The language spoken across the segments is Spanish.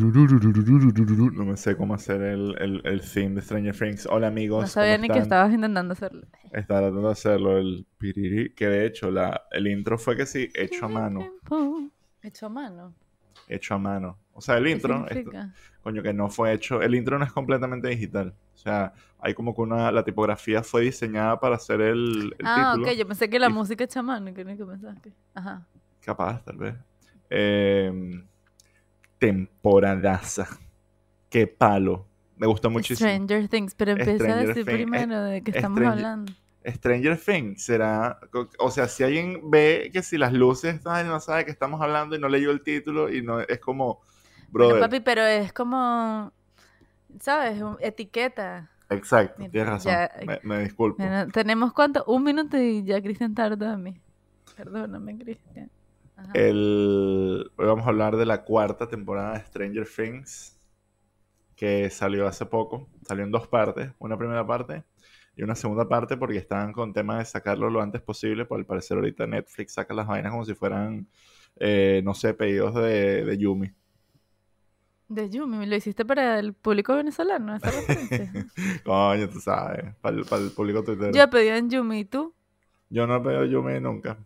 No me sé cómo hacer el, el, el theme de Stranger Things. Hola amigos. No sabía ¿cómo ni que estabas intentando hacerlo. Estaba tratando de hacerlo, el que de hecho la, el intro fue que sí, hecho a mano. Hecho a mano. Hecho a mano. O sea, el ¿Qué intro, coño, que no fue hecho. El intro no es completamente digital. O sea, hay como que una. La tipografía fue diseñada para hacer el, Ah, título. ok, yo pensé que la música hecha a mano, que no que pensaba que... Ajá. Capaz, tal vez. Eh, temporadaza. Qué palo. Me gustó muchísimo. Stranger Things, pero empieza a decir Things, primero de qué estamos Stranger- hablando. Stranger Things será, o sea, si alguien ve que si las luces ay, no sabe que estamos hablando y no leyó el título y no es como, Bueno, brother, papi, pero es como, ¿sabes? Etiqueta. exacto, Mira, tienes razón, ya- me, me disculpo. Bueno, Tenemos cuánto? Un minuto y ya Cristian tardó a mí. Perdóname, Cristian. El, hoy vamos a hablar de la cuarta temporada de Stranger Things que salió hace poco, salió en dos partes, una primera parte y una segunda parte porque estaban con tema de sacarlo lo antes posible, por al parecer ahorita Netflix saca las vainas como si fueran, eh, no sé, pedidos de, de Yumi. De Yumi, lo hiciste para el público venezolano, esa. Coño, tú sabes, para el, para el público tuitero. Yo pedí en Yumi y tú. Yo no he pedido Yumi nunca.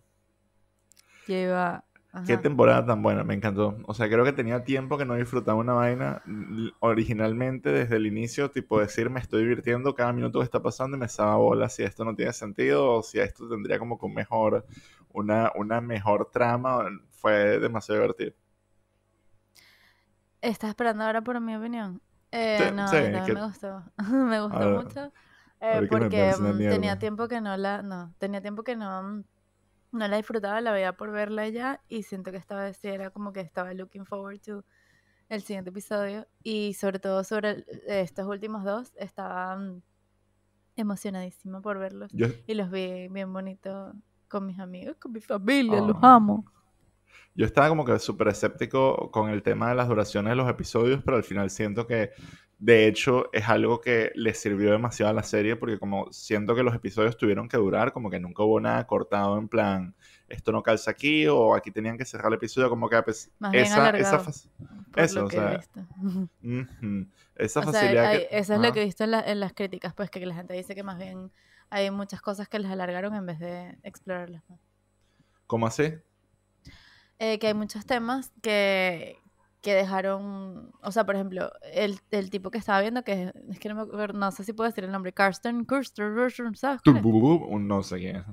Lleva. Qué temporada tan buena, me encantó. O sea, creo que tenía tiempo que no disfrutaba una vaina l- originalmente desde el inicio, tipo decir me estoy divirtiendo cada minuto que está pasando y me estaba bola si esto no tiene sentido o si esto tendría como un mejor, una, una mejor trama. Fue demasiado divertido. ¿Estás esperando ahora por mi opinión? Eh, Sí, no, sí, que- me gustó. me gustó A ver, mucho. eh, porque mm, tenía tiempo que no la. No, tenía tiempo que no. No la disfrutaba, la veía por verla ya. Y siento que esta vez sí era como que estaba looking forward to el siguiente episodio. Y sobre todo sobre el- estos últimos dos, estaba mm, emocionadísima por verlos. Yo, Y los vi bien bonito con mis amigos, con mi familia, los Ah. amo. Yo estaba como que súper escéptico con el tema de las duraciones de los episodios, pero al final siento que de hecho es algo que le sirvió demasiado a la serie porque como siento que los episodios tuvieron que durar, como que nunca hubo nada cortado en plan, esto no calza aquí o aquí tenían que cerrar el episodio, como que pues, Más bien esa, esa, fac- por eso, o sea, esa O sea, facilidad hay- que... eso es lo que he visto en, la- en las críticas, pues que la gente dice que más bien hay muchas cosas que les alargaron en vez de explorarlas más. ¿Cómo así? Eh, que hay muchos temas que, que dejaron, o sea, por ejemplo, el, el tipo que estaba viendo, que es que no me acuerdo, no sé si puedo decir el nombre, Karsten, Kirsten, ¿sabes? es? No sé quién es.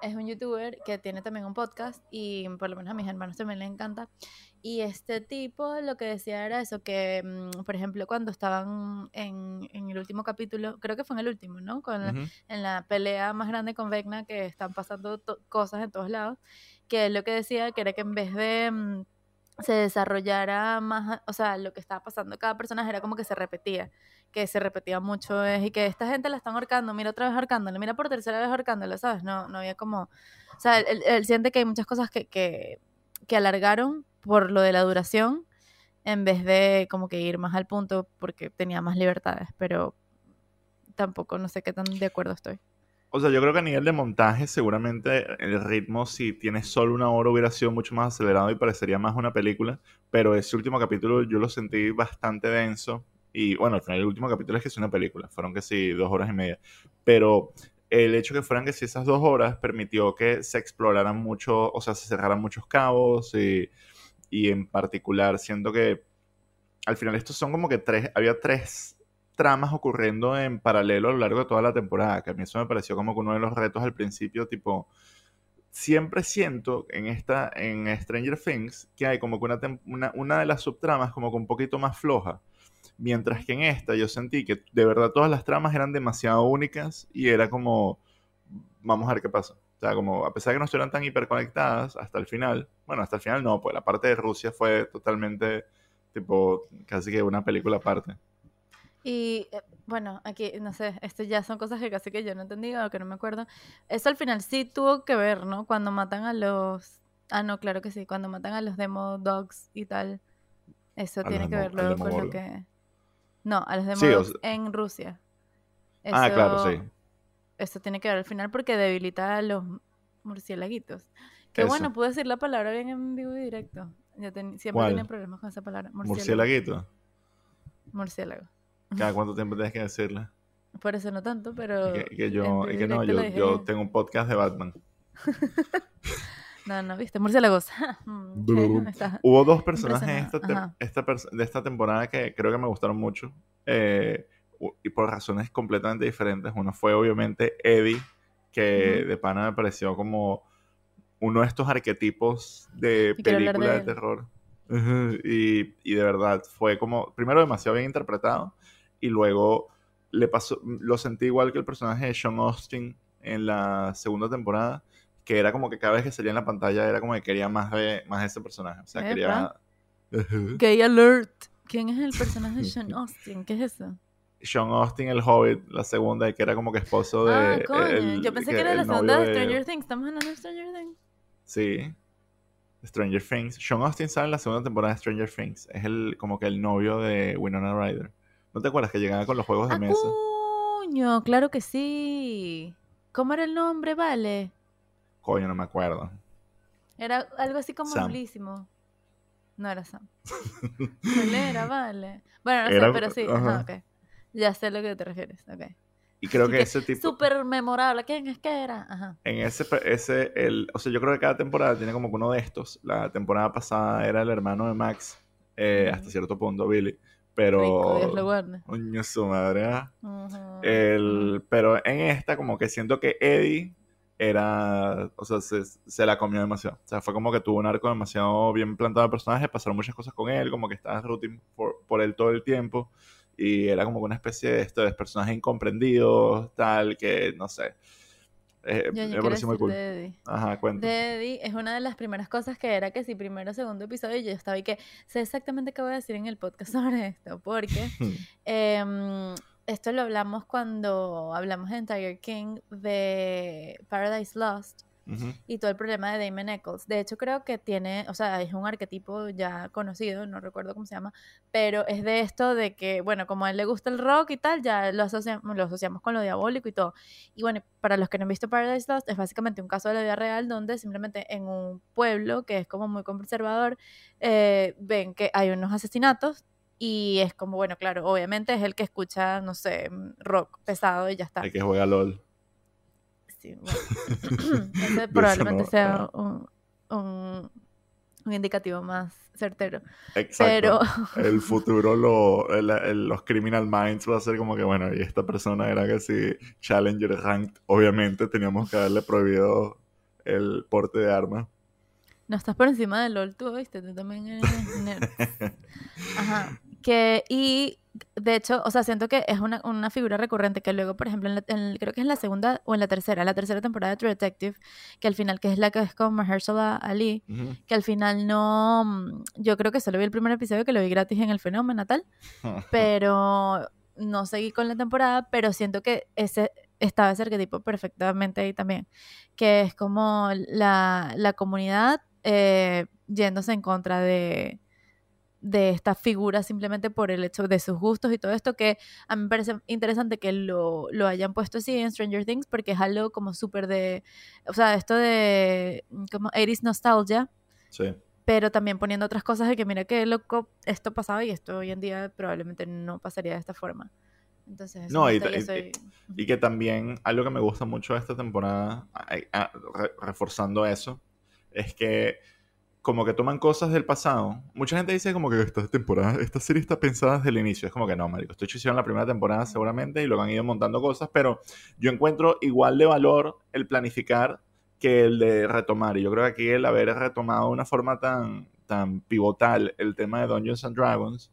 Es un youtuber que tiene también un podcast y por lo menos a mis hermanos también les encanta. Y este tipo lo que decía era eso, que por ejemplo cuando estaban en, en el último capítulo, creo que fue en el último, ¿no? Con la- Ujú. en la pelea más grande con Vecna, que están pasando cosas en todos lados, que él lo que decía que era que en vez de se desarrollara más, o sea, lo que estaba pasando cada personaje era como que se repetía, que se repetía mucho es, y que esta gente la están ahorcando, mira otra vez ahorcándole, mira por tercera vez ahorcándole, ¿sabes? No, no había como, o sea, él, él siente que hay muchas cosas que, que, que alargaron por lo de la duración, en vez de como que ir más al punto porque tenía más libertades, pero tampoco no sé qué tan de acuerdo estoy. O sea, yo creo que a nivel de montaje, seguramente el ritmo, si tienes solo una hora, hubiera sido mucho más acelerado y parecería más una película. Pero ese último capítulo yo lo sentí bastante denso. Y bueno, al final el último capítulo es que es una película. Fueron que sí, dos horas y media. Pero el hecho que fueran que sí esas dos horas permitió que se exploraran mucho, o sea, se cerraran muchos cabos. Y, y en particular, siento que al final estos son como que tres, había tres tramas ocurriendo en paralelo a lo largo de toda la temporada, que a mí eso me pareció como que uno de los retos al principio, tipo, siempre siento en esta, en Stranger Things, que hay como que una, una de las subtramas como que un poquito más floja, mientras que en esta yo sentí que de verdad todas las tramas eran demasiado únicas y era como, vamos a ver qué pasa. O sea, como a pesar de que no estuvieran tan hiperconectadas hasta el final, bueno, hasta el final no, pues la parte de Rusia fue totalmente, tipo, casi que una película aparte. Y eh, bueno, aquí, no sé, esto ya son cosas que casi que yo no entendí o que no me acuerdo. Eso al final sí tuvo que ver, ¿no? Cuando matan a los... Ah, no, claro que sí, cuando matan a los demo dogs y tal. Eso A tiene que ver luego con lo que... No, a los demo Sí, o dogs sea- en Rusia. Ah, claro, Eso- sí. Eso tiene que ver al final porque debilita a los murciélaguitos. Qué Eso. bueno, pude decir la palabra bien en vivo y directo. Yo ten- siempre ¿Cuál? tenía problemas con esa palabra. Murciélago. ¿Cada cuánto tiempo tienes que decirle? Por eso no tanto, pero. Y que, yo, y que no, yo, yo bien. tengo un podcast de Batman. No, no, viste, murciélagos. Mm, Hubo dos personajes en esta, esta pers- de esta temporada que creo que me gustaron mucho. eh, y por razones completamente diferentes. Uno fue obviamente Eddie, que de pana me pareció como uno de estos arquetipos de película de terror. Y, y de verdad fue como, primero demasiado bien interpretado y luego le pasó, lo sentí igual que el personaje de Sean Austin en la segunda temporada, que era como que cada vez que salía en la pantalla era como que quería más de, más de ese personaje. O sea, quería... Gay Alert. ¿Quién es el personaje de Sean Austin? ¿Qué es eso? Sean Austin, el Hobbit, la segunda, que era como que esposo de... ah, coño. el- Yo pensé que, era el la segunda de Stranger Things. ¿Estamos hablando de Stranger Things? Sí. Stranger Things. Sean Austin sale en la segunda temporada de Stranger Things. Es el como que el novio de Winona Ryder. ¿No te acuerdas que llegaba con los juegos de Ah, mesa? coño, claro que sí. ¿Cómo era el nombre, vale? Coño, no me acuerdo. Era algo así como Sam. noblísimo. No era Sam. ¿Cuál era, vale? Bueno, no sé, pero sí. ajá. Ajá, ok. Ya sé a lo que te refieres. Ok. Y creo que que ese tipo... Súper memorable. ¿Quién es que era? Ajá. En ese, ese, el, o sea, yo creo que cada temporada tiene como que uno de estos. La temporada pasada era el hermano de Max, eh, hasta cierto punto, Billy. Pero... Rico, Dios lo guarde. Coño, su madre, ¿ah? El, pero en esta, como que siento que Eddie era, o sea, se, se la comió demasiado. O sea, fue como que tuvo un arco demasiado bien plantado de personaje, pasaron muchas cosas con él, como que estaba rooting por, por él todo el tiempo. Y era como una especie de esto, de personajes incomprendidos, tal, que no sé. Eh, Yo, yo me pareció muy cool. de Eddie. Ajá, cuenta. De Eddie es una de las primeras cosas que era que si primero o segundo episodio yo estaba y que sé exactamente qué voy a decir en el podcast sobre esto, porque em, esto lo hablamos cuando hablamos en Tiger King de Paradise Lost Ujú. y todo el problema de Damon Eccles. De hecho, creo que tiene, o sea, es un arquetipo ya conocido, no recuerdo cómo se llama, pero es de esto de que, bueno, como a él le gusta el rock y tal, ya lo asociamos, lo asociamos con lo diabólico y todo. Y bueno, para los que no han visto Paradise Lost, es básicamente un caso de la vida real donde simplemente en un pueblo que es como muy conservador, eh, ven que hay unos asesinatos. Y es como, bueno, claro, obviamente es el que escucha, no sé, rock pesado y ya está. El que juega LOL. Sí, bueno. Ese probablemente no- sea un, un, un indicativo más certero. Exacto. Pero el futuro, lo, el- el- los criminal minds va a ser como que, bueno, y esta persona era que si Challenger Ranked, obviamente teníamos que haberle prohibido el porte de armas. no estás por encima del LOL tú, ¿viste? Tú también eres nerd. Ajá. Que, y de hecho, o sea, siento que es una, una figura recurrente que luego, por ejemplo, en la- en- creo que es en la segunda o en la tercera, la tercera temporada de True Detective, que al final, que es la que es con Mahershala Ali, que al final no, mm, yo creo que solo vi el primer episodio que lo vi gratis en el fenómeno tal, pero no seguí con la temporada, pero siento que ese estaba ese arquetipo perfectamente ahí también, que es como la, la comunidad eh, yéndose en contra de, de esta figura simplemente por el hecho de sus gustos y todo esto, que a mí me parece interesante que lo, lo hayan puesto así en Stranger Things, porque es algo como súper de, o sea, esto de como 80s nostalgia, Sí. pero también poniendo otras cosas de que mira qué loco esto pasaba y esto hoy en día probablemente no pasaría de esta forma. Entonces, No, y soy- que también algo que me gusta mucho de esta temporada, a- a- re- reforzando eso, es que como que toman cosas del pasado. Mucha gente dice como que esta temporada, esta serie está pensada desde el inicio. Es como que no, marico. Esto hicieron la primera temporada seguramente y luego han ido montando cosas, pero yo encuentro igual de valor el planificar que el de retomar. Y yo creo que aquí el haber retomado de una forma tan, tan pivotal el tema de Dungeons and Dragons,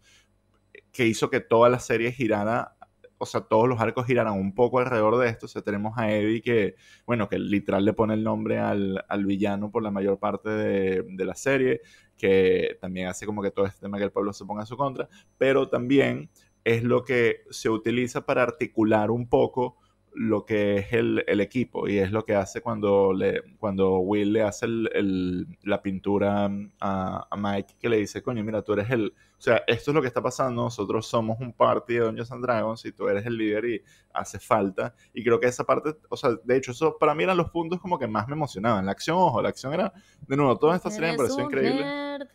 que hizo que toda la serie girara o sea, todos los arcos giraran un poco alrededor de esto. O sea, tenemos a Eddie que, bueno, que literal le pone el nombre al, al villano por la mayor parte de, de la serie, que también hace como que todo este tema que el pueblo se ponga a su contra, pero también es lo que se utiliza para articular un poco lo que es el, el, equipo y es lo que hace cuando, le, cuando Will le hace el, el, la pintura a, a, Mike que le dice, coño, mira, tú eres el... O sea, esto es lo que está pasando, nosotros somos un party de Dungeons and Dragons y tú eres el líder y hace falta. Y creo que esa parte, o sea, de hecho, eso para mí eran los puntos como que más me emocionaban. La acción, ojo, la acción era, de nuevo, toda esta serie me pareció increíble. Nerd.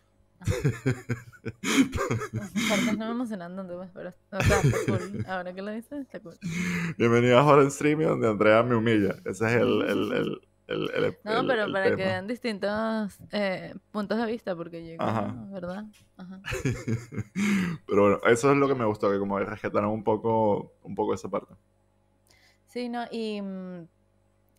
No me emocionan tanto, pero o sea, está cool. Ahora que lo dices, está cool. Bienvenido a Horror Stream donde Andrea me humilla. Ese es el, el, el, el, el No, pero para tema. que vean distintos eh, puntos de vista, porque yo, Ajá. ¿verdad? Ajá. Pero bueno, eso es lo que me gustó, que como rescataron un poco, un poco esa parte. Sí, no, y mm,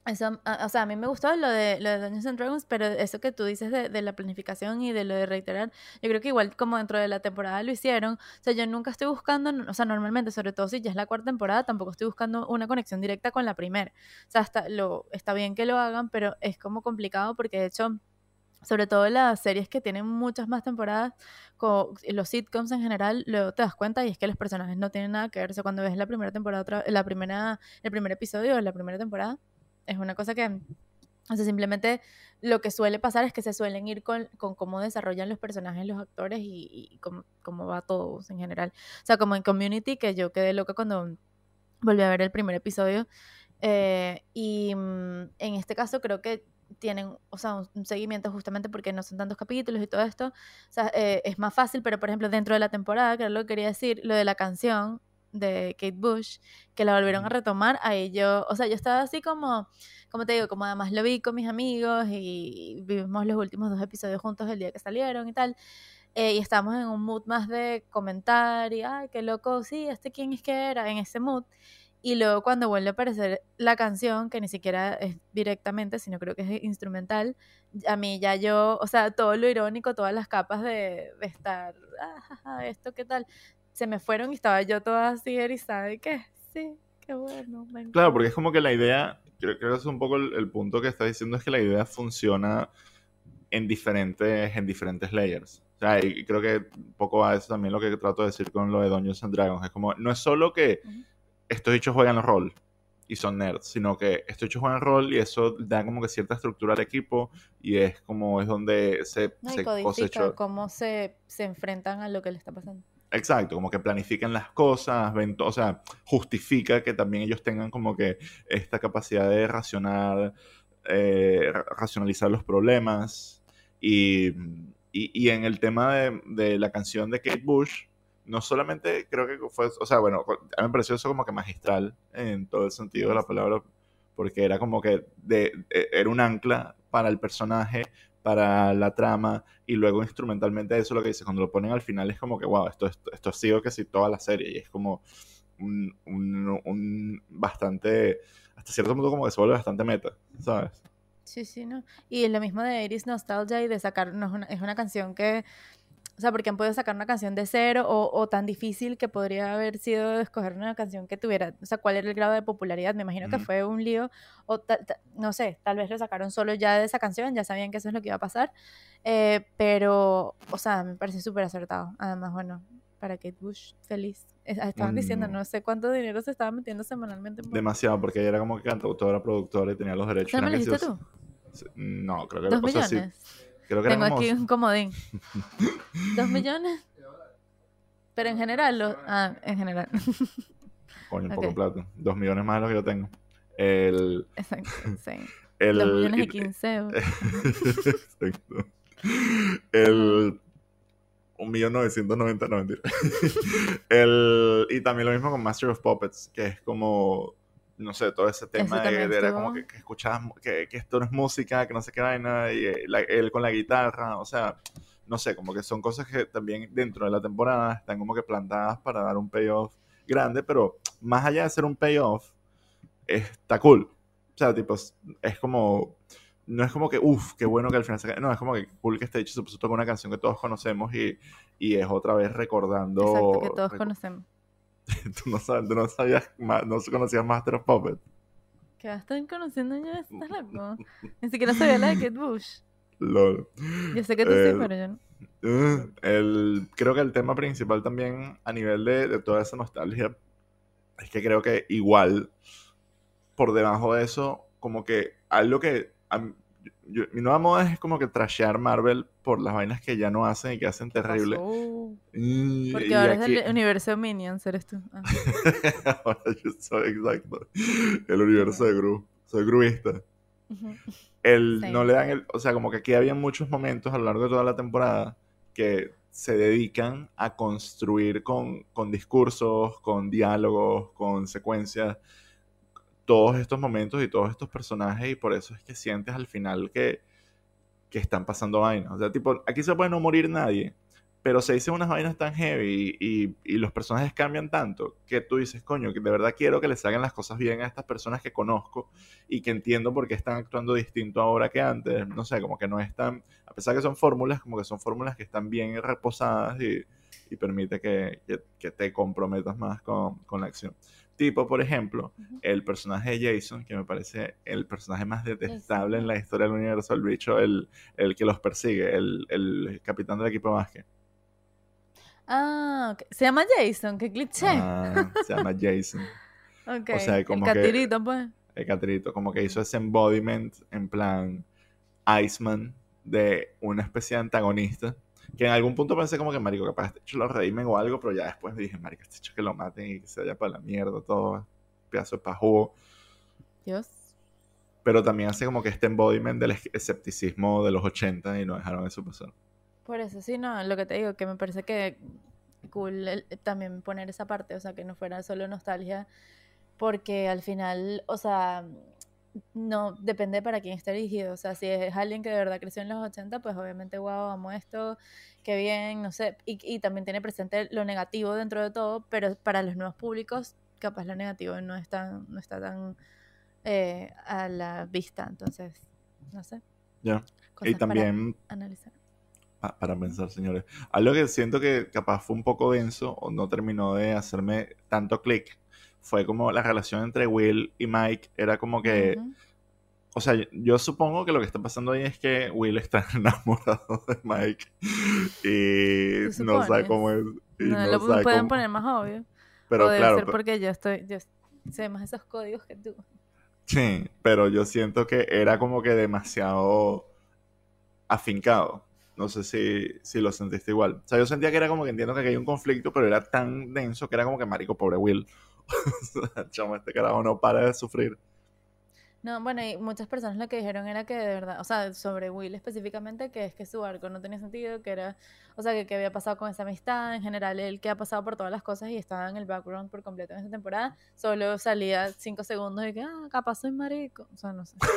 eso, o sea, a mí me gustó lo de, lo de Dungeons and Dragons, pero eso que tú dices de, la planificación y de lo de reiterar, yo creo que igual como dentro de la temporada lo hicieron, o sea, yo nunca estoy buscando, o sea, normalmente, sobre todo si ya es la cuarta temporada, tampoco estoy buscando una conexión directa con la primera. O sea, está, bien que lo hagan, pero es como complicado porque de hecho... Sobre todo las series que tienen muchas más temporadas, co- los sitcoms en general, luego te das cuenta y es que los personajes no tienen nada que ver. O sea, cuando ves la primera temporada, la primera, el primer episodio de la primera temporada, es una cosa que, o sea, simplemente lo que suele pasar es que se suelen ir con, con cómo desarrollan los personajes, los actores y, cómo, cómo va todo en general. O sea, como en Community, que yo quedé loca cuando volví a ver el primer episodio. eh, y mm, en este caso creo que tienen, o sea, un, un seguimiento justamente porque no son tantos capítulos y todo esto. O sea, eh, es más fácil, pero por ejemplo, dentro de la temporada, que era lo que quería decir, lo de la canción de Kate Bush, que la volvieron a retomar, ahí yo, o sea, yo estaba así como, como te digo, como además lo vi con mis amigos y vivimos los últimos dos episodios juntos el día que salieron y tal. eh, y estábamos en un mood más de comentar y, ay, qué loco, sí, este quién es que era, en ese mood. Y luego cuando vuelve a aparecer la canción, que ni siquiera es directamente, sino creo que es instrumental, a mí ya yo, o sea, todo lo irónico, todas las capas de, de estar, ah, esto, ¿qué tal? Se me fueron y estaba yo toda así erizada, ¿y qué? Sí, qué bueno, me Claro, porque es como que la idea, creo, creo que es un poco el, el punto que está diciendo, es que la idea funciona en diferentes, en diferentes layers. O sea, y creo que un poco a eso también lo que trato de decir con lo de Dungeons and Dragons. Es como, no es solo que Ujú. estos hechos juegan rol y son nerds, sino que estos hechos juegan rol y eso da como que cierta estructura al equipo y es como es donde se, No, se cómo se, se enfrentan a lo que le está pasando. Exacto, como que planifican las cosas, ven o sea, justifica que también ellos tengan como que esta capacidad de racionar, eh, ra- racionalizar los problemas. Y, y- y en el tema de, de la canción de Kate Bush, no solamente creo que fue, o sea, bueno, a mí me pareció eso como que magistral en todo el sentido de la palabra, porque era como que de, de- era un ancla para el personaje, para la trama, y luego instrumentalmente eso lo que dice, cuando lo ponen al final es como que, wow, esto, esto, esto ha sido casi toda la serie, y es como un, un, bastante, hasta cierto punto como que se vuelve bastante meta, ¿sabes? Sí, sí, ¿no? Y lo mismo de Iris Nostalgia y de sacar, no es una, es una canción que, o sea, porque han podido sacar una canción de cero o, o tan difícil que podría haber sido escoger una canción que tuviera, o sea, cuál era el grado de popularidad. Me imagino que Ujú. fue un lío, o ta- ta- no sé, tal vez lo sacaron solo ya de esa canción, ya sabían que eso es lo que iba a pasar, eh, pero, o sea, me parece súper acertado. Además, bueno, para Kate Bush, feliz. Es- Estaban diciendo, Un- no sé cuánto dinero se estaba metiendo semanalmente. por- Demasiado, porque ella era como que cantautora, productora y tenía los derechos. ¿Eso no me lo que sí, dijiste tú? No, creo que ¿Dos o sea, sí, millones? Creo que eran Tengo como- aquí un comodín. ¿Dos millones? Pero en general, lo- ah, en general. Coño, un poco Ok. de plata. Dos millones más de lo que yo tengo. El. Exacto, sí. el Dos millones y quince. Exacto. El. Un millón novecientos noventa, no mentira. El, y también lo mismo con Master of Puppets, que es como, no sé, todo ese tema de, era como que, que escuchabas que, que esto no es música, que no sé qué vaina, y eh, la- él con la guitarra, o sea, no sé, como que son cosas que también dentro de la temporada están como que plantadas para dar un payoff grande, pero más allá de ser un payoff, está cool. O sea, tipo, es, como, no es como que, uff, qué bueno que al final se... No, es como que cool que este hecho se puso a tocar una canción que todos conocemos y, y es otra vez recordando... Exacto, que todos conocemos. tú, no sabes, tú no sabías, no conocías Master of Puppets. ¿Qué están conociendo ya? ¿Estás loco? Ni siquiera sabía la de Kate Bush. Lol. Yo sé que tú sí, Eh, pero yo no. Uh, el, creo que el tema principal también a nivel de, de toda esa nostalgia es que creo que igual por debajo de eso, como que algo que... mi nueva moda es como que trashear Marvel por las vainas que ya no hacen y que hacen terrible. Porque ahora es el universo Minions, eres tú. Ah. ahora yo soy, exacto, el universo de Gru. Soy gruista. el, no le dan el, o sea, como que aquí había muchos momentos a lo largo de toda la temporada que se dedican a construir con, con discursos, con diálogos, con secuencias, todos estos momentos y todos estos personajes y por eso es que sientes al final que, que están pasando vainas. O sea, tipo, aquí se puede no morir nadie, pero se dicen unas vainas tan heavy y, y, los personajes cambian tanto que tú dices, coño, que de verdad quiero que les hagan las cosas bien a estas personas que conozco y que entiendo por qué están actuando distinto ahora que antes. No sé, como que no están, a pesar que son fórmulas, como que son fórmulas que están bien reposadas y, y permite que, que, te comprometas más con, con la acción. Tipo, por ejemplo, el personaje de Jason, que me parece el personaje más detestable en la historia del universo, el bicho, el, el que los persigue, el, el capitán del equipo más que. Ah, se llama Jason, qué cliché. Ah, se llama Jason. okay. O sea, como el catirito, pues. El catirito, como que hizo ese embodiment en plan Iceman de una especie de antagonista. Que en algún punto pensé como que, marico, capaz este hecho lo redimen o algo, pero ya después dije, marico, este hecho que lo maten y que se vaya para la mierda, todo, pedazo de pajugo. Dios. Pero también hace como que este embodiment del escepticismo de los 80 y no dejaron eso pasar. Por eso, sí, no, lo que te digo, que me parece que cool también poner esa parte, o sea, que no fuera solo nostalgia, porque al final, o sea, no depende para quién esté dirigido, o sea, si es alguien que de verdad creció en los 80, pues obviamente, wow, amo esto, qué bien, no sé, y, y también tiene presente lo negativo dentro de todo, pero para los nuevos públicos, capaz lo negativo no, es tan, no está tan eh, a la vista, entonces, no sé. Ya. Y también analizar para pensar, señores. Algo que siento que capaz fue un poco denso o no terminó de hacerme tanto clic fue como la relación entre Will y Mike. Era como que. O sea, yo supongo que lo que está pasando ahí es que Will está enamorado de Mike y no sabe cómo es. no, lo pueden poner más obvio. Pero o debe claro, ser porque yo estoy, yo sé más esos códigos que tú. Sí, pero yo siento que era como que demasiado afincado. No sé si, si lo sentiste igual. O sea, yo sentía que era como que entiendo que hay un conflicto, pero era tan denso que era como que, marico, pobre Will. Chamo, este carajo no para de sufrir. No, bueno, y muchas personas lo que dijeron era que de verdad, o sea, sobre Will específicamente, que es que su arco no tenía sentido, que era, o sea, que, que había pasado con esa amistad, en general, él que ha pasado por todas las cosas y estaba en el background por completo en esta temporada, solo salía cinco segundos y que, ah, capaz soy marico, o sea, no sé.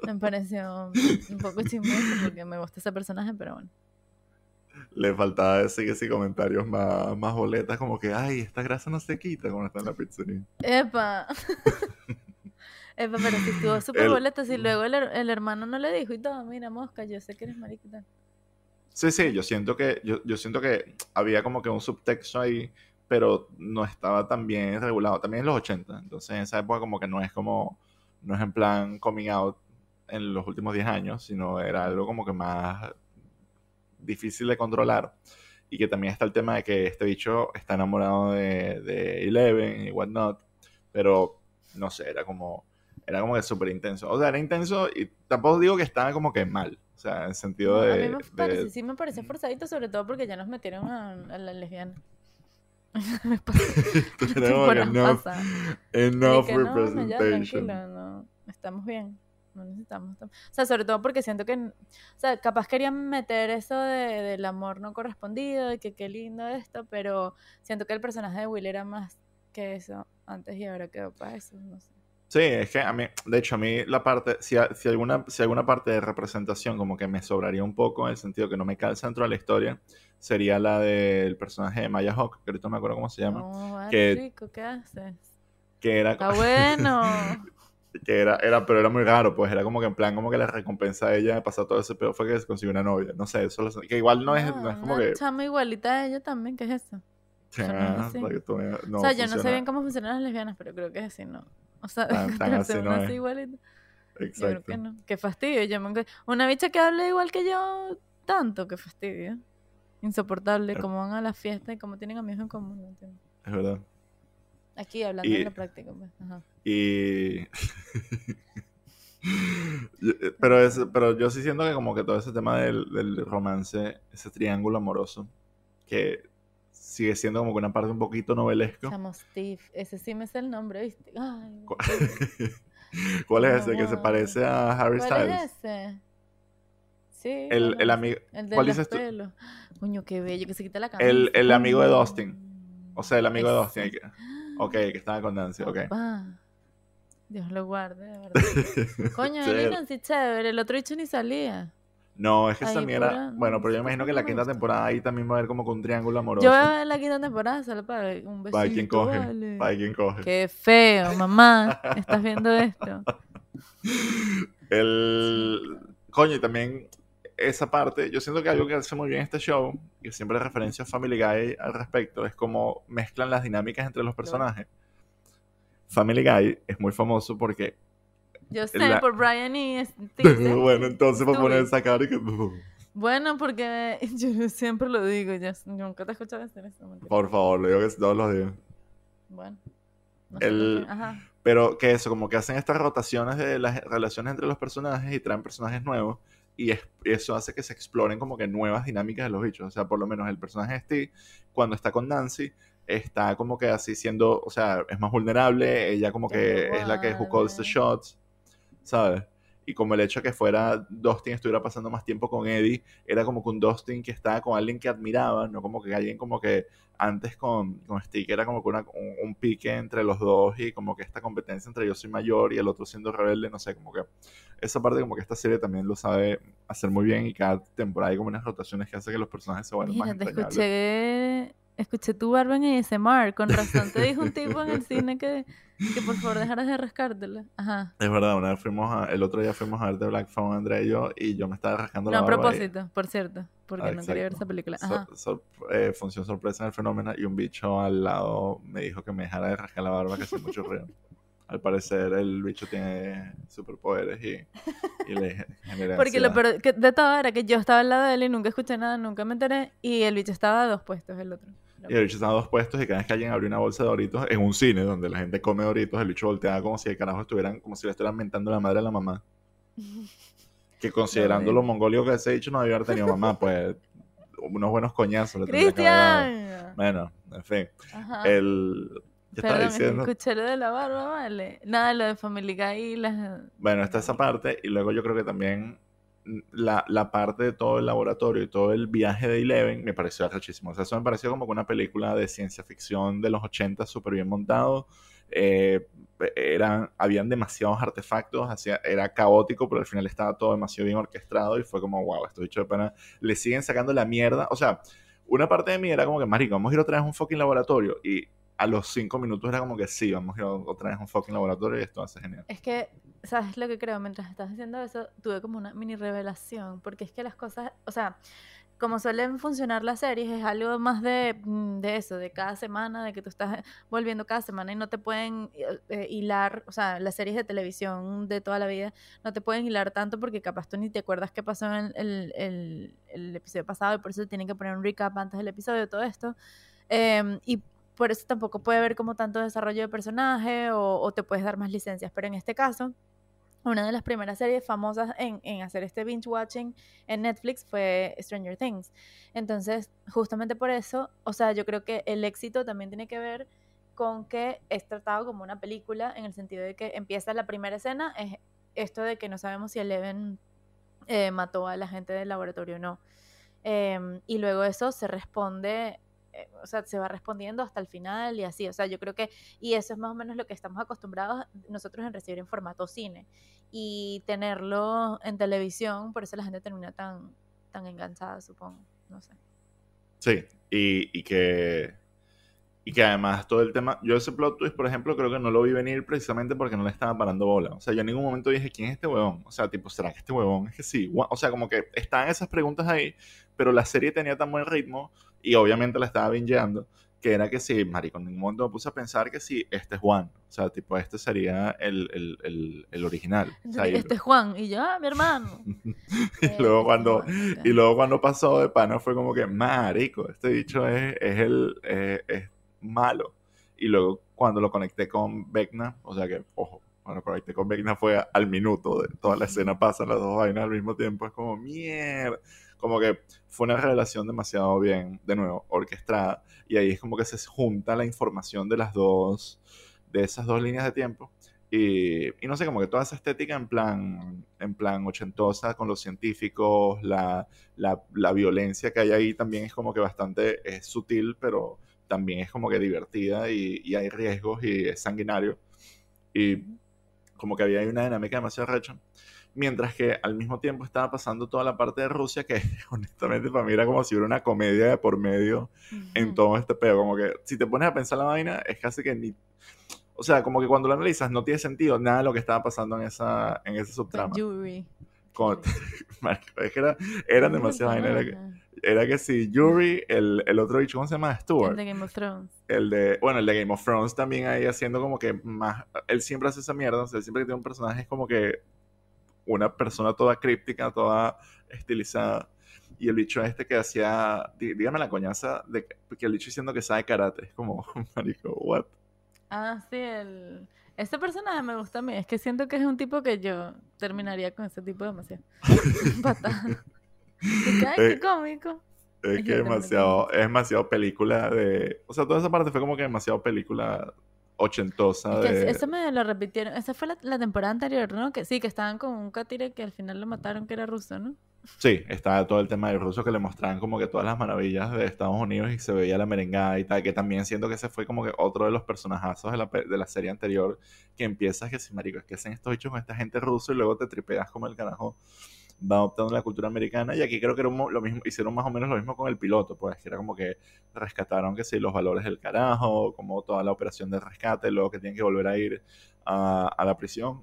me pareció un poco chismoso porque me gusta ese personaje, pero bueno. Le faltaba decir que comentarios más, más boletas, como que, ay, esta grasa no se quita cuando está en la pizzería. ¡Epa! Epa, pero si estuvo súper boleta, si luego el, el, hermano no le dijo y todo, mira, mosca, yo sé que eres mariquita. Sí, sí, yo siento que, yo, yo siento que había como que un subtexto ahí, pero no estaba tan bien regulado. También en los 80, entonces en esa época como que no es como, no es en plan coming out en los últimos 10 años, sino era algo como que más difícil de controlar. Y que también está el tema de que este bicho está enamorado de, de Eleven y whatnot, pero no sé, era como era como que súper intenso. O sea, era intenso y tampoco digo que estaba como que mal. O sea, en el sentido de, A mí me parece, sí me parece forzadito, sobre todo porque ya nos metieron a, la lesbiana. enough, enough representation. no, estamos bien. No necesitamos. O sea, sobre todo porque siento que. O sea, capaz querían meter eso de, del amor no correspondido, y que qué lindo esto, pero siento que el personaje de Will era más que eso antes y ahora quedó para eso. No sé. Sí, es que a mí, de hecho, a mí la parte, si, si, alguna, si alguna parte de representación como que me sobraría un poco, en el sentido que no me calza dentro de la historia, sería la del personaje de Maya Hawk, que ahorita no me acuerdo cómo se llama. Oh, que, rico, ¿qué haces? Que era Está bueno. Que era, era, pero era muy raro, pues era como que en plan, como que la recompensa a ella de pasar todo ese pedo fue que se consiguió una novia. No sé, eso que igual no, es, no es como una que. chama igualita a ella también, ¿qué es eso? Ah, no, es no o sea, yo no sé bien cómo funcionan las lesbianas, pero creo que es así, ¿no? O sea, tan, tan así no es. igualita. Exacto. Yo creo que no. Qué fastidio. Yo me... Una bicha que habla igual que yo, tanto, qué fastidio. Insoportable, como van a la fiesta y como tienen amigos en común. Es verdad. Aquí hablando Y- de la práctica. pues, Ajá. Y. Pero, es, pero yo sí siento que, como que todo ese tema del, del romance, ese triángulo amoroso, que sigue siendo como que una parte un poquito novelesco. Chamo Steve. Ese sí me sé el nombre, ¿viste? Ay, ¿Cuál es ese? Que se parece a Harry ¿Cuál Styles. es ese? Sí. El, ¿cuál el es? amigo. El de ¿Cuál dices tú? Coño, qué bello, que se quita la camisa. El, el amigo de. Dustin. O sea, el amigo de Dustin. Ok, que estaba con Nancy, ok. Papá. Dios lo guarde, de verdad. Coño, Sí. y Nancy chévere. El otro dicho ni salía. No, es que pura- era. Bueno, pero yo no, imagino no que la quinta temporada ahí también va a haber como que un triángulo amoroso. Yo veo la quinta temporada solo para ver un besito. Para quien coge. vale. Para quien coge. Qué feo, mamá. ¿Estás viendo esto? El. Coño, y también esa parte. Yo siento que algo que hace muy bien este show, y siempre referencia a Family Guy al respecto, es cómo mezclan las dinámicas entre los personajes. Family Guy es muy famoso porque. Yo sé, La- por Brian y Steve. bueno, entonces para poner esa cara y que. Bueno, porque yo siempre lo digo, yo nunca te he escuchado decir eso. Por favor, lo digo que todos los días. Bueno. no El- Ajá. Pero que eso, como que hacen estas rotaciones de las relaciones entre los personajes y traen personajes nuevos. Y es- eso hace que se exploren como que nuevas dinámicas de los bichos. O sea, por lo menos el personaje de Steve, cuando está con Nancy, está como que así siendo, o sea, es más vulnerable. Ella como que es la que who calls the shots, ¿sabes? Y como el hecho que fuera Dustin estuviera pasando más tiempo con Eddie, era como que un Dustin que estaba con alguien que admiraba, no como que alguien como que antes con, con Steve era como que una- un, un pique entre los dos y como que esta competencia entre yo soy mayor y el otro siendo rebelde, no sé, como que esa parte como que esta serie también lo sabe hacer muy bien y cada temporada hay como unas rotaciones que hace que los personajes se vuelvan más Mira, te entrañables. escuché, escuché tu barba en ASMR. Con razón te dijo un tipo en el cine que, que por favor dejaras de rascártela. Ajá. Es verdad, una vez fuimos a, el otro día fuimos a ver The Black Phone, Andrea y yo, y yo me estaba rascando No la a barba. y- propósito, por cierto, porque Ah, no quería ver esa película. Ajá. eh, función sorpresa en el fenómeno y un bicho al lado me dijo que me dejara de rascar la barba que hace mucho ruido. Al parecer el bicho tiene superpoderes y, y le genera Porque lo peor que- de todo era que yo estaba al lado de él y nunca escuché nada, nunca me enteré. Y el bicho estaba a dos puestos, el otro. Y el bicho estaba a dos puestos y cada vez que alguien abrió una bolsa de Doritos en un cine donde la gente come Doritos, el bicho volteaba como si el carajo estuvieran, como si le estuvieran mentando la madre a la mamá. Que considerando lo veo. mongolio que ese bicho no debió haber tenido mamá, pues unos buenos coñazos. ¡Cristian! Bueno, en fin. Ajá. El... ¿Qué estaba Perdón, diciendo? escuché lo de la barba, vale. Nada, lo de Family Guy y las... Bueno, está esa parte y luego yo creo que también la, la parte de todo el laboratorio y todo el viaje de Eleven me pareció arrechísimo. O sea, eso me pareció como que una película de ciencia ficción de los 80 súper bien montado. Eh, eran, habían demasiados artefactos, hacía, era caótico, pero al final estaba todo demasiado bien orquestado y fue como, wow, esto dicho de pana, le siguen sacando la mierda. O sea, una parte de mí era como que, marico, vamos a ir otra vez a un fucking laboratorio y a los cinco minutos era como que sí, vamos a ir otra vez a un fucking laboratorio y esto hace genial. Es que, ¿sabes lo que creo? Mientras estás haciendo eso, tuve como una mini revelación, porque es que las cosas, o sea, como suelen funcionar las series, es algo más de, mm, de eso, de cada semana, de que tú estás volviendo cada semana y no te pueden eh, eh, hilar, o sea, las series de televisión de toda la vida, no te pueden hilar tanto porque capaz tú ni te acuerdas qué pasó en el, el- episodio pasado y por eso tienen que poner un recap antes del episodio, todo esto. Em, y por eso tampoco puede haber como tanto desarrollo de personaje o, te puedes dar más licencias. Pero en este caso, una de las primeras series famosas en, en hacer este binge watching en Netflix fue Stranger Things. Entonces, justamente por eso, o sea, yo creo que el éxito también tiene que ver con que es tratado como una película en el sentido de que empieza la primera escena, es esto de que no sabemos si Eleven eh, mató a la gente del laboratorio o no. Em, y luego eso se responde, eh, o sea, se va respondiendo hasta el final y así. O sea, yo creo que, y eso es más o menos lo que estamos acostumbrados nosotros en recibir en formato cine y tenerlo en televisión, por eso la gente termina tan, tan enganchada, supongo. No sé. Sí, y, y que y que además todo el tema, yo ese plot twist, por ejemplo, creo que no lo vi venir precisamente porque no le estaba parando bola. O sea, yo en ningún momento dije, ¿quién es este huevón? O sea, tipo, ¿será que este huevón? Es que sí. O sea, como que estaban esas preguntas ahí, pero la serie tenía tan buen ritmo y obviamente la estaba bingeando, que era que sí, marico, en ningún momento me puse a pensar que sí, este es Juan. O sea, tipo, este sería el, el, el, el original. O sea, y- este es Juan, y yo, ah, mi hermano. y Eh, luego este cuando y luego cuando pasó de pana fue como que marico este bicho es, es el eh, es malo Y luego cuando lo conecté con Vecna, o sea que, ojo, cuando lo conecté con Vecna fue al minuto de toda la escena, pasan las dos vainas al mismo tiempo, es como, mierda. Como que fue una revelación demasiado bien, de nuevo, orquestada. Y ahí es como que se junta la información de las dos, de esas dos líneas de tiempo. Y, no sé, como que toda esa estética en plan, en plan ochentosa con los científicos, la, la, la violencia que hay ahí también es como que bastante es sutil, pero también es como que divertida y, y, hay riesgos y es sanguinario. Y como que había una dinámica demasiado recha. Mientras que al mismo tiempo estaba pasando toda la parte de Rusia, que honestamente para mí era como si hubiera una comedia de por medio uh -huh. en todo este pedo. Como que si te pones a pensar la vaina, es casi que ni o sea, como que cuando lo analizas no tiene sentido nada de lo que estaba pasando en esa, en ese subtrama. Yuri. Con, es que era, eran demasiadas vainas. Era, que, era que sí, Yuri, el, el otro bicho, ¿cómo se llama? Stuart. El de Game of Thrones. El de, bueno, el de Game of Thrones también ahí haciendo como que más, él siempre hace esa mierda, o sea, él siempre que tiene un personaje es como que una persona toda críptica, toda estilizada. Y el bicho este que hacía, dígame la coñaza, de que el bicho diciendo que sabe karate, es como, marico, what? Ah, sí, el... Este personaje me gusta a mí. Es que siento que es un tipo que yo terminaría con ese tipo demasiado. Patada. Ay, qué cómico. Es, es que demasiado, es demasiado película de... O sea, toda esa parte fue como que demasiado película ochentosa. Es. Eso me lo repitieron. Esa fue la, la, temporada anterior, ¿no? Que sí, que estaban con un catire que al final lo mataron, que era ruso, ¿no? Sí, estaba todo el tema del ruso que le mostraban como que todas las maravillas de Estados Unidos y se veía la merengada y tal, que también siento que ese fue como que otro de los personajazos de la, de la serie anterior, que empiezas que si marico, es que hacen estos bichos con esta gente rusa y luego te tripeas como el carajo va adoptando la cultura americana y aquí creo que era lo mismo, hicieron más o menos lo mismo con el piloto, pues que era como que rescataron que sí, los valores del carajo, como toda la operación de rescate, luego que tienen que volver a ir a, a la prisión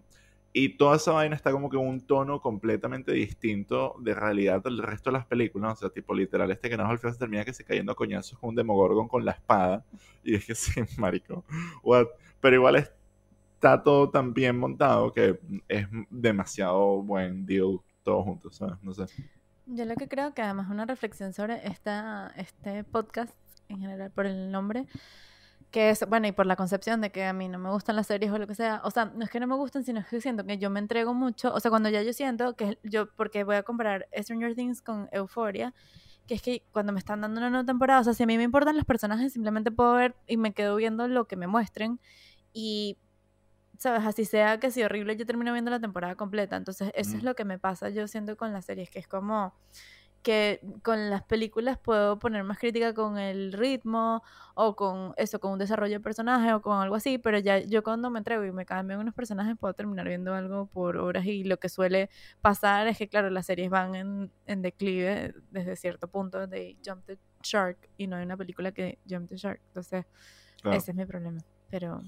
y toda esa vaina está como que un tono completamente distinto de realidad del resto de las películas. O sea, tipo literal, este que no al final se termina que se cayendo a coñazos con un Demogorgon con la espada. Y es que sí, marico. What? Pero igual está todo tan bien montado que es demasiado buen deal todos juntos, ¿sabes? No sé. Yo lo que creo que además una reflexión sobre esta, este podcast en general por el nombre que es, bueno, y por la concepción de que a mí no me gustan las series o lo que sea, o sea, no es que no me gusten, sino que siento que yo me entrego mucho, o sea, cuando ya yo siento que yo, porque voy a comparar Stranger Things con Euphoria, que es que cuando me están dando una nueva temporada, o sea, si a mí me importan los personajes, simplemente puedo ver y me quedo viendo lo que me muestren, y, sabes, así sea que si horrible, yo termino viendo la temporada completa, entonces eso mm. es lo que me pasa, yo siento con las series, que es como que con las películas puedo poner más crítica con el ritmo o con eso, con un desarrollo de personaje o con algo así, pero ya yo cuando me entrego y me cambian unos personajes puedo terminar viendo algo por horas y lo que suele pasar es que claro, las series van en, en declive desde cierto punto de Jump the Shark y no hay una película que Jump the Shark, entonces claro. ese es mi problema, pero...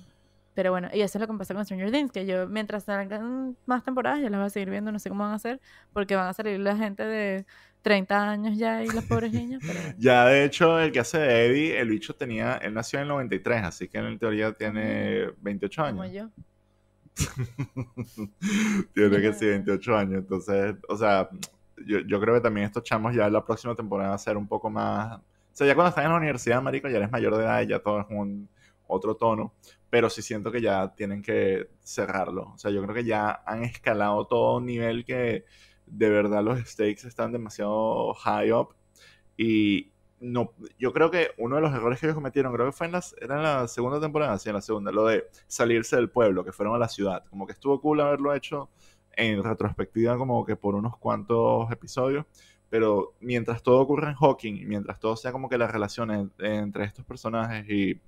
Pero bueno, y eso es lo que me pasa con Stranger Things, que yo mientras salgan más temporadas, yo las voy a seguir viendo, no sé cómo van a hacer, porque van a salir la gente de 30 años ya y los pobres niños. Pero... ya, de hecho, el que hace de Eddie, el bicho tenía, él nació en el 93, así que en teoría tiene 28 años. Como yo. tiene que ser 28 años, entonces, o sea, yo, yo creo que también estos chamos ya en la próxima temporada va a ser un poco más... O sea, ya cuando están en la universidad, marico, ya eres mayor de edad y ya todo es un otro tono, pero sí siento que ya tienen que cerrarlo. O sea, yo creo que ya han escalado todo un nivel que de verdad los stakes están demasiado high up y no, yo creo que uno de los errores que ellos cometieron, creo que fue en la, era en la segunda temporada, sí, en la segunda, lo de salirse del pueblo, que fueron a la ciudad. Como que estuvo cool haberlo hecho en retrospectiva como que por unos cuantos episodios, pero mientras todo ocurre en Hawking, mientras todo sea como que las relaciones entre estos personajes y,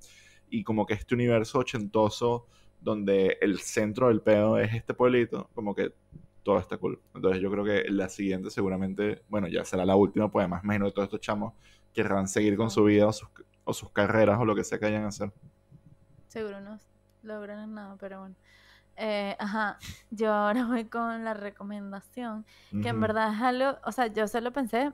y como que este universo ochentoso donde el centro del pedo es este pueblito, como que todo está cool. Entonces yo creo que la siguiente seguramente, bueno, ya será la última, pues además menos de todos estos chamos querrán seguir con su vida o sus, o sus carreras o lo que sea que hayan a hacer. Seguro no logran nada, pero bueno. Eh, ajá, yo ahora voy con la recomendación, que uh -huh. en verdad es algo, o sea, yo solo pensé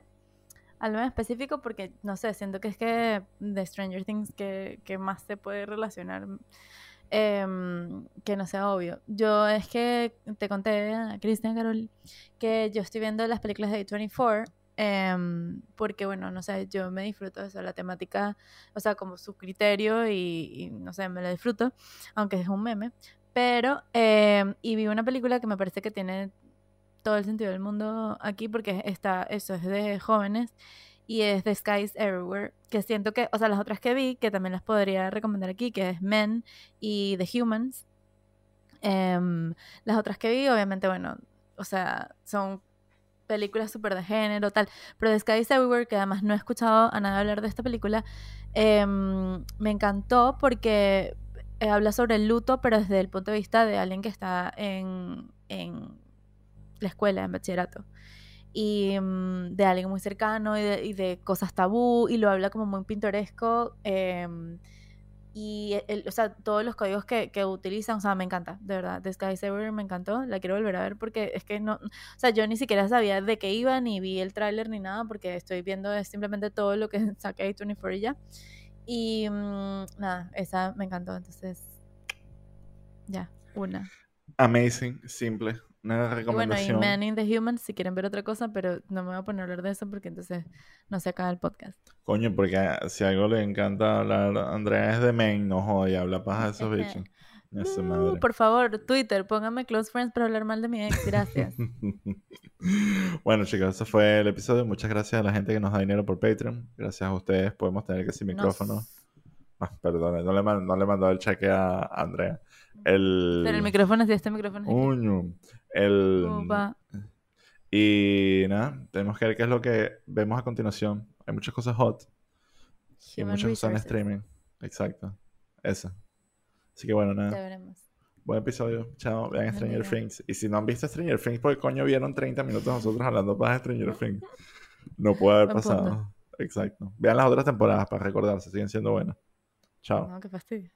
algo en específico porque, no sé, siento que es que de Stranger Things que, que más se puede relacionar eh, que no sea obvio. Yo es que te conté, Cristian Carol, que yo estoy viendo las películas de A24 em, porque bueno, no sé, yo me disfruto de eso, la temática, o sea, como su criterio y, no sé, me la disfruto, aunque es un meme, pero, em, y vi una película que me parece que tiene todo el sentido del mundo aquí porque está, eso es de jóvenes y es The Skies Everywhere, que siento que, o sea, las otras que vi, que también las podría recomendar aquí, que es Men y The Humans. Em, las otras que vi, obviamente, bueno, o sea, son películas súper de género, tal, pero The Skies Everywhere, que además no he escuchado a nadie hablar de esta película, em, me encantó porque eh, habla sobre el luto, pero desde el punto de vista de alguien que está en, en la escuela, en bachillerato. Y mm, de alguien muy cercano y de, cosas tabú y lo habla como muy pintoresco eh, y el, o sea, todos los códigos que, que, utilizan, o sea, me encanta, de verdad, The Sky Saver me encantó, la quiero volver a ver porque es que no, o sea, yo ni siquiera sabía de qué iba, ni vi el tráiler ni nada, porque estoy viendo simplemente todo lo que saqué ahí 24 y ya, y mmm, nada, esa me encantó, entonces, ya, una. Amazing, simple, una recomendación. Y bueno, y Man in the Humans, si quieren ver otra cosa, pero no me voy a poner a hablar de eso porque entonces no se acaba el podcast. Coño, porque si algo le encanta hablar a Andrea es de Men, no joder, habla paja de esos bichos. Uh, por favor, Twitter, póngame close friends para hablar mal de mi ex, gracias. bueno, chicos, eso fue el episodio. Muchas gracias a la gente que nos da dinero por Patreon. Gracias a ustedes podemos tener que sin micrófono. Nos... Ah, perdón, no le, no le mandó el cheque a Andrea. El... Pero el micrófono es de este micrófono. Uño. El... Y nada, tenemos que ver qué es lo que vemos a continuación. Hay muchas cosas hot. y muchas cosas en streaming. Exacto. Eso. Así que bueno, nada. Ya veremos. Buen episodio. Chao. Vean Stranger Things. Y si no han visto Stranger Things, porque coño vieron 30 minutos nosotros hablando para Stranger Things. No puede haber pasado. Exacto. Vean las otras temporadas para recordarse. Siguen siendo buenas. Chao. No, qué fastidio.